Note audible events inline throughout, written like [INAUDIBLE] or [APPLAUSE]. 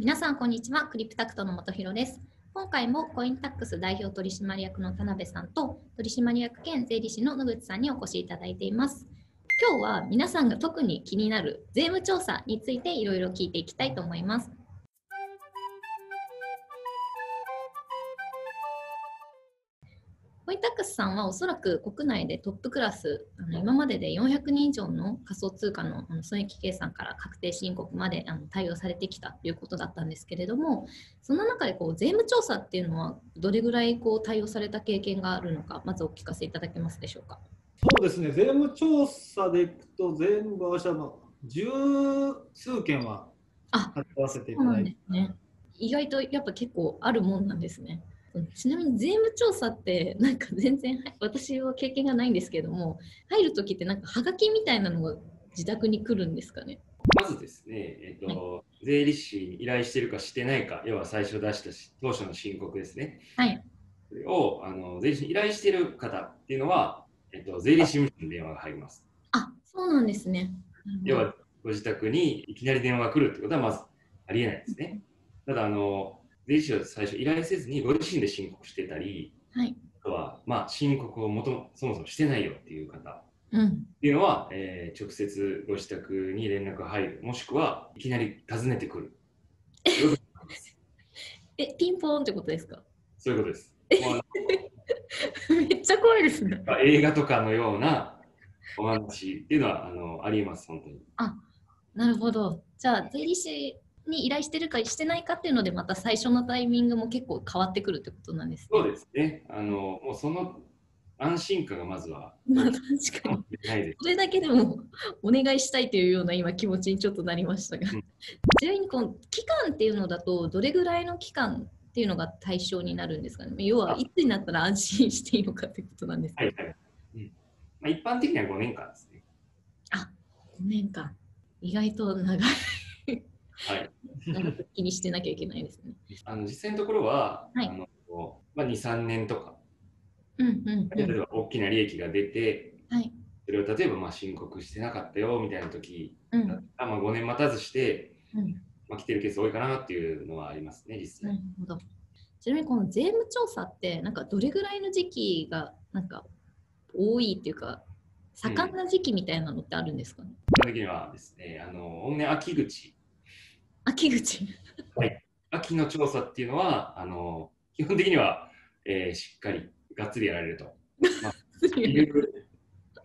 皆さんこんにちは。クリプタクトの本博です。今回もコインタックス代表取締役の田辺さんと取締役兼税理士の野口さんにお越しいただいています。今日は皆さんが特に気になる税務調査についていろいろ聞いていきたいと思います。コインタックスさんはおそらく国内でトップクラス、あの今までで400人以上の仮想通貨のあの損益計算から確定申告まであの対応されてきたということだったんですけれども、その中でこう税務調査っていうのは、どれぐらいこう対応された経験があるのか、まずお聞かせいただけますでしょうか？そうですね、税務調査でいくと、全部合わせたの十数件はあわせていただいて、ね。意外とやっぱ結構あるもんなんですね。ちなみに税務調査って [LAUGHS] なんか全然私は経験がないんですけども入る時ってなんかハガキみたいなのが自宅に来るんですかね？まずですね、えっと税理士に依頼してるかしてないか、要は最初出したし当初の申告ですね。はいそれをあの税理士に依頼してる方っていうのは、えっと、税理士事務所に電話が入ります。あそうなんですね要はご自宅にいきなり電話が来るってことはまずありえないですね。ただあの、税理士は最初依頼せずにご自身で申告してたり、はい。あとは、まあ、申告をもとそもそもしてないよっていう方。っうん。ていうのは、えー直接ご自宅に連絡が入る、もしくはいきなり訪ねてくる。[LAUGHS] えピンポーンってことですか？そういうことです。[LAUGHS] めっちゃ怖いですね。映画とかのようなお話っていうのはあのありえます、本当に。なるほど。じゃあ税理士に依頼してるかしてないかっていうのでまた最初のタイミングも結構変わってくるってことなんですね。そうですね。あのもうその安心感がまずは [LAUGHS] まあ確かに。それだけでもお願いしたいというような今気持ちにちょっとなりましたが、うん。ちなみにこの期間っていうのだとどれぐらいの期間っていうのが対象になるんですかね？要はいつになったら安心していいのかってことなんですけど、はいはい。うん。まあ、一般的には5年間ですね。5年間。意外と長いはい。気にしてなきゃいけないですね。あの実際のところは、はいあのまあ、2、3年とか、うんうんうん例えば大きな利益が出て、はいそれを例えばまあ申告してなかったよみたいな時うんだったら、まあ、5年待たずして、うんまあ、来てるケース多いかなっていうのはありますね、実際。なるほど。ちなみにこの税務調査ってなんかどれぐらいの時期がなんか多いっていうか盛んな時期みたいなのってあるんですかね、基本的にはですね、あの、おおむね秋口、秋口。秋の調査っていうのは、あの、基本的には、えーしっかり、がっつりやられると。まあ [LAUGHS] いう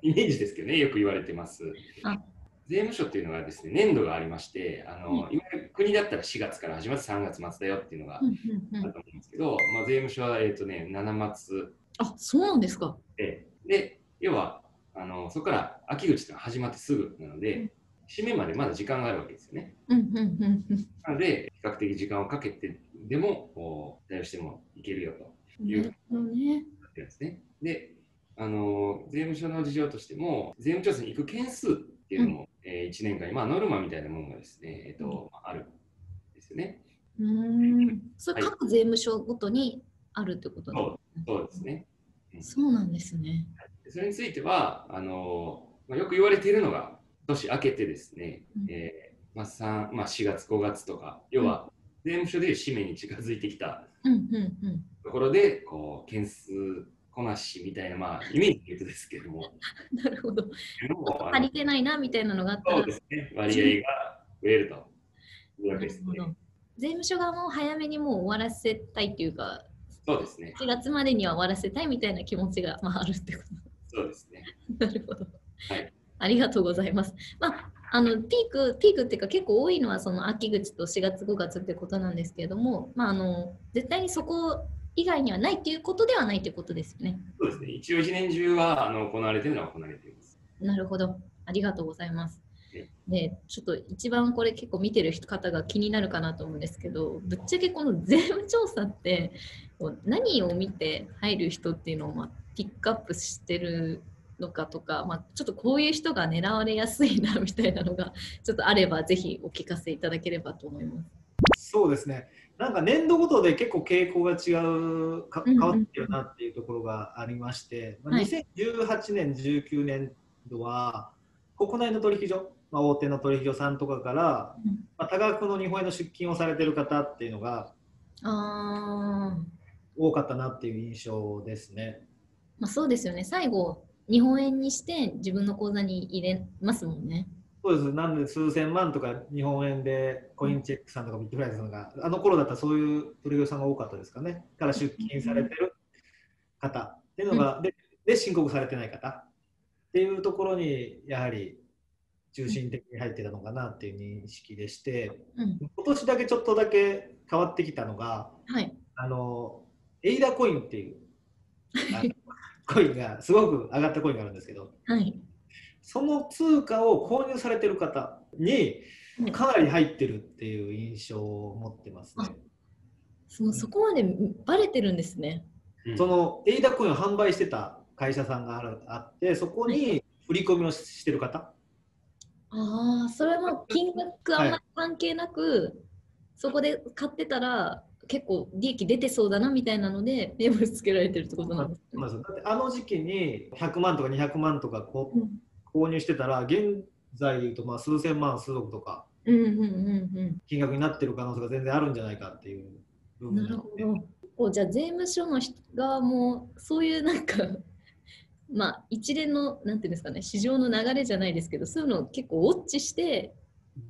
イメージですけどね、よく言われてますあ。税務署っていうのがですね、年度がありまして、あの、うんいわゆる国だったら4月から始まって3月末だよっていうのがあると思うんですけど、まあ、税務署は、えっ、とね、7末あそうなんですか。で、で、要は、あの、そこから秋口っていうのは始まってすぐなので、締めまでまだ時間があるわけですよね。うんうんうんうんなので、比較的時間をかけてでも、対応してもいけるよとなるほどね。なってるんですね。で、あの税務署の事情としても、税務調査に行く件数っていうのも、え1年間に、まあ、ノルマみたいなものがですね、えっとあるんですよね。うーん。それはい各税務署ごとにあるってことなんそうそうですね。そうなんですね。でそれについては、あのまあ、よく言われているのが、年明けてですね、うんえーまあ3まあ、4月、5月とか、要は税務署でいう締めに近づいてきた。ところで、こう、件数こなしみたいな、まあ、イメージで言うとですけれども、[LAUGHS] なるほど。足りてないなみたいなのがあったらそうですね、割合が増えるというわなけですね。るほど。税務署側も早めにもう終わらせたいっていうか、そうですね、4月までには終わらせたいみたいな気持ちが、まあ、あるってこそうですね。と。[LAUGHS] なるほど。はいありがとうございます。まあ、あのピーク、ピークっていうか結構多いのはその秋口と4月、5月ってことなんですけれども、まあ、あの絶対にそこ以外にはないっていうことではないということですよね。そうですね、一応一年中はあの行われているのは行われています。なるほど。ありがとうございますえ。で、ちょっと一番これ結構見てる方が気になるかなと思うんですけど、ぶっちゃけこの税務調査って何を見て入る人っていうのをまあピックアップしてるのかとか、まあ、ちょっとこういう人が狙われやすいなみたいなのが [LAUGHS] ちょっとあればぜひお聞かせいただければと思います。そうですね、なんか年度ごとで結構傾向が違う、変わってるなっていうところがありまして、まあはい2018年、19年度は、国内の取引所まあ、大手の取引所さんとかから、うんまあ、多額の日本円の出金をされてる方っていうのが多かったなっていう印象ですね。まあ、そうですよね。最後、日本円にして自分の口座に入れますもんね。そうです。なんで数千万とか日本円でコインチェックさんとかビットフライズさんが、あの頃だったらそういう取引所さんが多かったですかね。から出金されてる方っていうのが、でで申告されてない方っていうところにやはり中心的に入ってたのかなっていう認識でして、うん。今年だけちょっとだけ変わってきたのが、はい。あのエイダコインっていう [LAUGHS] コインがすごく上がったコインがあるんですけど、はい。その通貨を購入されてる方にはいかなり入ってるっていう印象を持ってますね。そのそこまでバレてるんですね。うんそのエイダコインを販売してた会社さんがあるあって、そこに振り込みをしてる方、ああ、それはもう金額あんまり関係なく、そこで買ってたら結構利益出てそうだなみたいなので、名物つけられてるってことなんですね。まずだってあの時期に100万とか200万とかこううん購入してたら、現在で言うとまあ数千万、数億とか金額になってる可能性が全然あるんじゃないかっていう部うん。分なるほど。こうじゃあ税務署の人側もそういうなんか [LAUGHS] まあ一連のなんていうんですかね市場の流れじゃないですけどそういうのを結構ウォッチして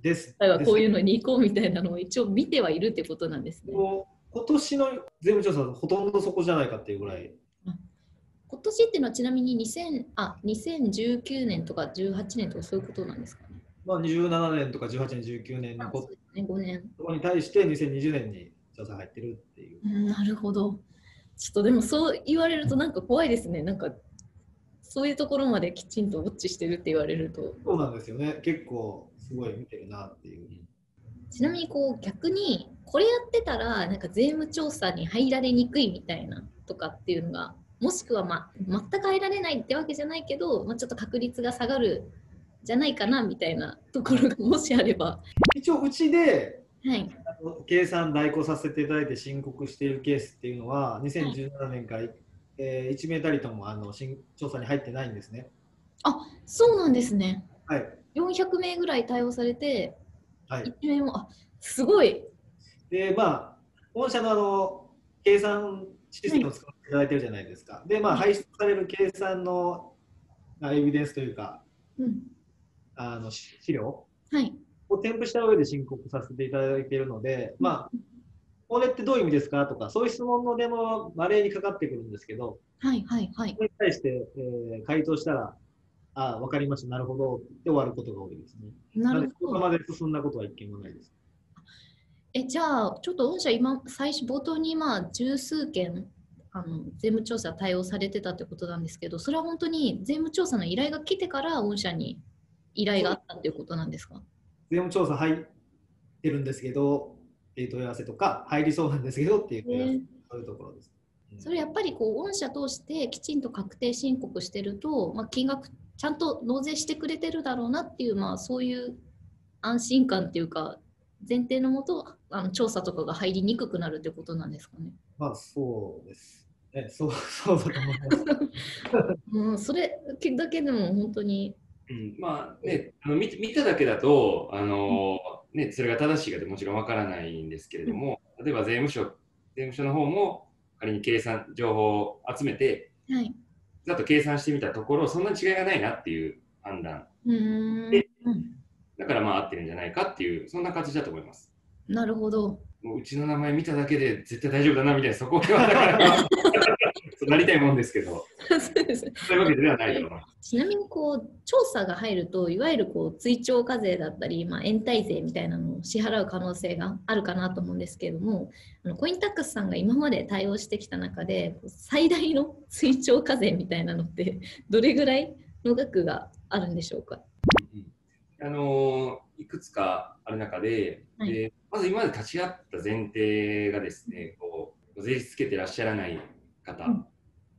です。例えばこういうののに行こうみたいなのを一応見てはいるってことなんですね。今年の税務調査はほとんどそこじゃないかっていうぐらい今年っていうのはちなみに2000あ2019年とか18年とかそういうことなんですかね？まあ、27年とか18年、19年あのこそうですね5年。とに対して2020年に調査入ってるっていう。うんなるほど。ちょっとでもそう言われるとなんか怖いですね。なんかそういうところまできちんとウォッチしてるって言われると。そうなんですよね。結構すごい見てるなっていう。ちなみにこう逆にこれやってたらなんか税務調査に入られにくいみたいなとかっていうのがもしくは、まあ、全く入られないってわけじゃないけど、まあ、ちょっと確率が下がるじゃないかなみたいなところがもしあれば。一応、うちではい。あの計算代行させていただいて申告しているケースっていうのは、2017年から、えー1名たりともあの新調査に入ってないんですね。そうなんですね。はい。400名ぐらい対応されて、はい、1名も、あすごい。で、まあ、御社のあの計算システムを使っていただいてるじゃないですか。で、まあ、はい排出される計算の、まあ、エビデンスというか、うん。あのし資料はい。を添付した上で申告させていただいているので、まあ、これってどういう意味ですかとか、そういう質問の電話は稀にかかってくるんですけど、はいはいはいそ。れに対して、えー回答したら、あ分かりました、なるほどって終わることが多いですね。なるほど。まで進んだことは一件もないです。えじゃあ、ちょっと御社今、最初、冒頭にまあ十数件あの税務調査対応されてたってことなんですけど、それは本当に税務調査の依頼が来てから御社に依頼があったっていうことなんですか？税務調査入ってるんですけど、っていう問い合わせとか、入りそうなんですけどっていう問い合わせ、えそういうところです。うんそれやっぱりこう御社通してきちんと確定申告してると、まあ、金額ちゃんと納税してくれてるだろうなっていう、まあ、そういう安心感っていうか前提のもとあの調査とかが入りにくくなるってことなんですかね。まあ、そうです。ね、そう [LAUGHS] そうだと思います。うん、それだけでも本当にうん、まあね、あの見見ただけだと、あのね、それが正しいかってもちろんわからないんですけれども、例えば税務署税務署の方も仮に計算情報を集めて、はい。ざっと計算してみたところ、そんな違いがないなっていう判断、でうんだからまあ合ってるんじゃないかっていう、そんな形だと思います。なるほど。もううちの名前見ただけで絶対大丈夫だなみたいな、そこはだから、なりたいもんですけど、そういうわけではないと思います。ちなみにこう調査が入るといわゆるこう追徴課税だったり、まあ、延滞税みたいなのを支払う可能性があるかなと思うんですけれどもあのコインタックスさんが今まで対応してきた中で最大の追徴課税みたいなのってどれぐらいの額があるんでしょうか？あのーいくつかある中で、はい。でまず今まで立ち会った前提がですね、こう税率つけてらっしゃらない方うん。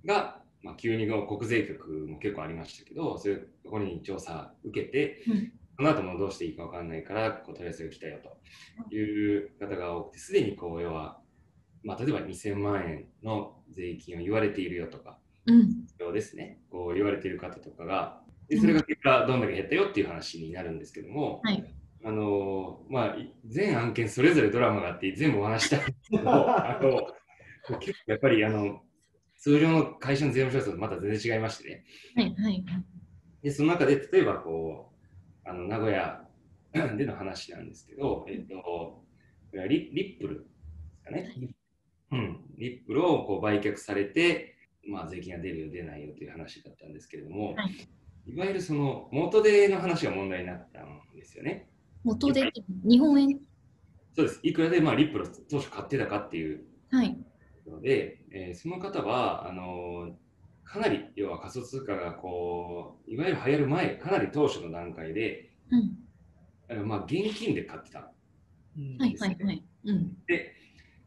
が、まあ、急に国税局も結構ありましたけど、そういうところに調査受けて、うん。その後もどうしていいか分かんないから、こう問い合わせが来たよという方が多くて、すでにこう要は、まあ、例えば2000万円の税金を言われているよとか、うん。そうですね、こう言われている方とかがでそれが結果どんだけ減ったよっていう話になるんですけども、はい。あのまあ、全案件それぞれドラマがあって全部お話したいんですけど [LAUGHS] あの結構やっぱりあの通常の会社の税務署とまた全然違いましてね。はいはい。でその中で例えばこうあの名古屋 [COUGHS] での話なんですけど、えっと、これはリリップルですかね、うん、リップルをこう売却されて、まあ、税金が出るよ出ないよという話だったんですけれども、はい。いわゆるその元手の話が問題になったんですよね。元で日本円？そうです。いくらでまあリップルを当初買ってたかっていうはいので、えーその方はあのーかなり要は仮想通貨がこういわゆる流行る前かなり当初の段階でうんあのまあ現金で買ってた。うんはいはいはいうんで、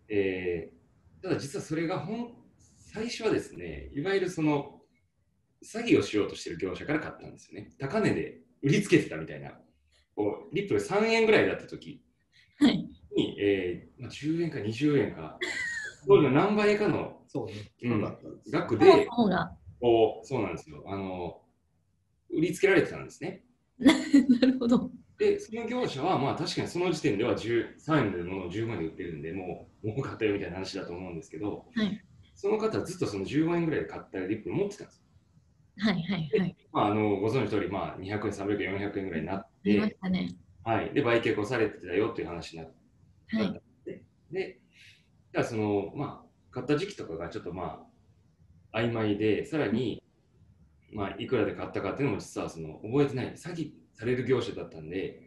えーただ実はそれが本最初はですねいわゆるその詐欺をしようとしている業者から買ったんですよね。高値で売りつけてたみたいな。こうリップル3円ぐらいだった時はいに、えーまあ、10円か20円か当時の何倍かの。そう。額で、そうなんですよ。あの売りつけられてたんですね。[LAUGHS] なるほど。で、その業者は、まあ確かにその時点では10 3円でものを10万円で売ってるんで、もう儲かったよみたいな話だと思うんですけど、はい。その方はずっとその10万円ぐらいで買ったリップル持ってたんですよ。はいはいはい。まあ、あのご存知の通り、まあ、200円、300円、400円ぐらいになって、したねはい、で、売却をされてたよっていう話になって、はいで、じゃあその、まあ、買った時期とかがちょっとまあ、曖昧で、さらに、まあ、いくらで買ったかっていうのも実はその覚えてない、詐欺される業者だったんで、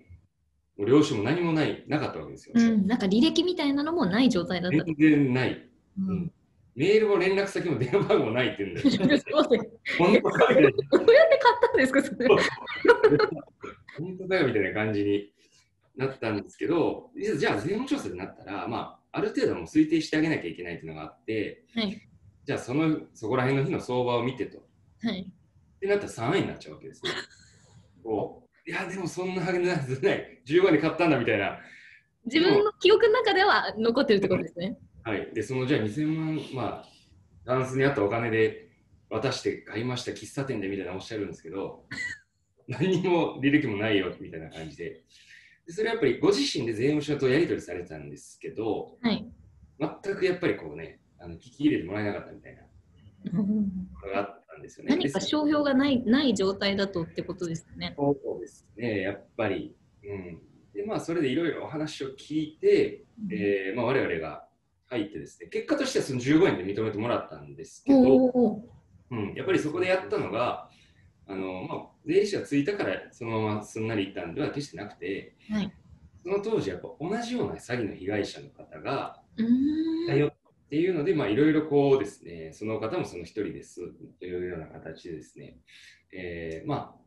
もう領収も何もない、なかったわけですよ。うん。なんか履歴みたいなのもない状態だった。全然ない。ううん。んメールも連絡先も電話番号もないっていうんで、本当かみたいなどうやって買ったんですかそれ。本当だよみたいな感じになったんですけど、じゃあ税務調査になったら、まあ、ある程度もう推定してあげなきゃいけないっていうのがあって、はいじゃあそのそこら辺の日の相場を見てと。はいってなったら3円になっちゃうわけですね。[LAUGHS] こういや、でもそんなはずない。15円で買ったんだみたいな。自分の記憶の中では残ってるってことですねはい。で、そのじゃあ2000万、まあ、ダンスにあったお金で渡して買いました喫茶店でみたいなおっしゃるんですけど、[LAUGHS] 何にも履歴もないよみたいな感じで。でそれはやっぱりご自身で税務署とやり取りされてたんですけど、はい。全くやっぱりこうね、あの聞き入れてもらえなかったみたいな。があったんですよね。何か商標がないない状態だとってことですね。そうですね、やっぱり。うん、で、まあ、それでいろいろお話を聞いて、えーまあ、我々が入ってですね、結果としてはその15円で認めてもらったんですけど、うん、やっぱりそこでやったのが、あのまあ、税理士がついたからそのまますんなりいったんでは決してなくて、はい。その当時、やっぱ同じような詐欺の被害者の方がうーん。だよっていうので、まあ、いろいろこうですね、その方もその一人ですというような形でですね、えーまあ、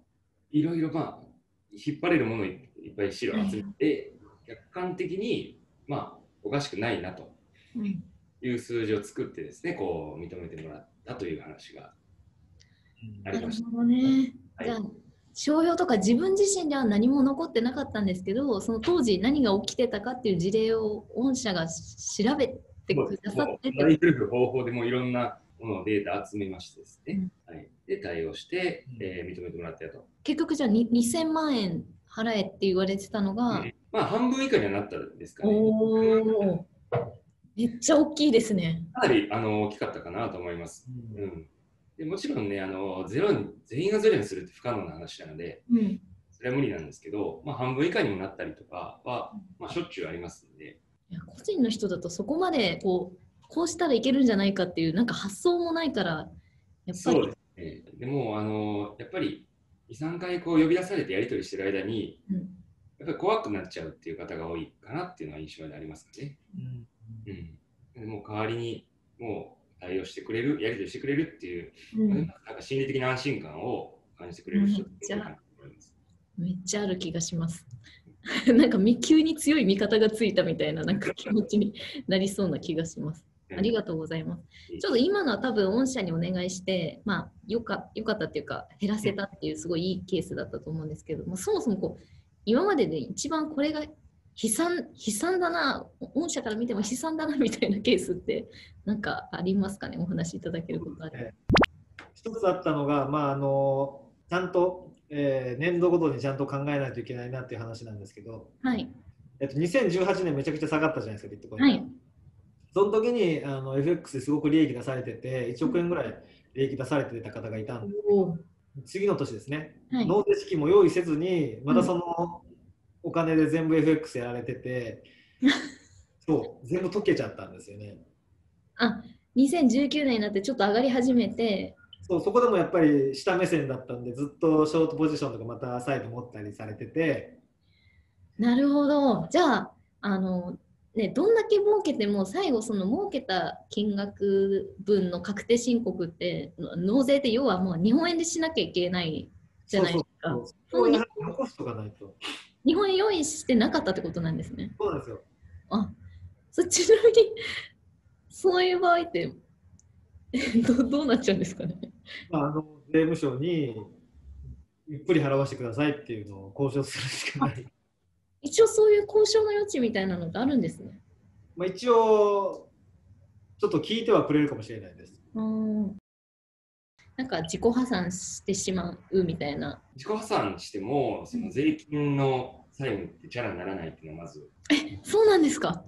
いろいろまあ、引っ張れるものをいいっぱい資料を集めて、客観的に、まあ、おかしくないなとうん。いう数字を作ってですね、こう認めてもらったという話が。なるほどね。はい。じゃあ商標とか自分自身では何も残ってなかったんですけど、その当時何が起きてたかっていう事例を御社がし調べてくださってて、る方法でもいろんなものをデータ集めましてですね、はい、で対応して、えー認めてもらったよと。結局じゃあに2000万円払えって言われてたのが、うん。まあ半分以下にはなったんですかね。おお、めっちゃ大きいですね。かなりあの大きかったかなと思います。うん。うん、でもちろんねあのゼロに、全員がゼロにするって不可能な話なので、うん。それは無理なんですけど、まあ、半分以下にもなったりとかは、まあ、しょっちゅうありますんで、いや個人の人だとそこまでこうこうしたらいけるんじゃないかっていうなんか発想もないからやっぱりそうですね。でもあのやっぱり2、3回こう呼び出されてやり取りしてる間に、うんやっぱり怖くなっちゃうっていう方が多いかなっていうのは印象でありますかね。うんうん、でもう代わりにもう対応してくれる、やり取りしてくれるっていう、うんなんか心理的な安心感を感じてくれる人って。めっちゃある気がします。[LAUGHS] なんかみ急に強い味方がついたみたいななんか気持ちになりそうな気がします。ありがとうございます。ちょっと今のは多分御社にお願いして、まあよかよかったっていうか減らせたっていうすごいいいケースだったと思うんですけども、そもそもこう今までで一番これが悲惨悲惨だな、御社から見ても悲惨だなみたいなケースってなんかありますかね？お話しいただけることある。一つあったのが、まあ、あのちゃんとえー年度ごとにちゃんと考えないといけないなっていう話なんですけど、はい。えっと、2018年めちゃくちゃ下がったじゃないですか、ビットコイン。はい。その時にあの FX ですごく利益出されてて、1億円ぐらい利益出されてた方がいたんで、お次の年ですね、はい。納税資金も用意せずに、またそのお金で全部 FX やられてて、[LAUGHS] そう、全部溶けちゃったんですよね。あ、2019年になってちょっと上がり始めて、そうそこでもやっぱり下目線だったんで、ずっとショートポジションとかまたサイド持ったりされてて、なるほど。じゃあ、あの、ね、どんだけ儲けても最後その儲けた金額分の確定申告って納税って要はもう日本円でしなきゃいけないじゃないですか。そうそうそう残しとかないと。日本円用意してなかったってことなんですね。そうなんですよ。あ、そちなみにそういう場合ってどどうなっちゃうんですかね？まあ、あの税務署にゆっくり払わせてくださいっていうのを交渉するしかない。一応そういう交渉の余地みたいなのってあるんですね。まあ一応、ちょっと聞いてはくれるかもしれないです。うんなんか自己破産してしまうみたいな。自己破産しても、その税金の債務ってチャラにならないっていうのはまず、そうなんですか？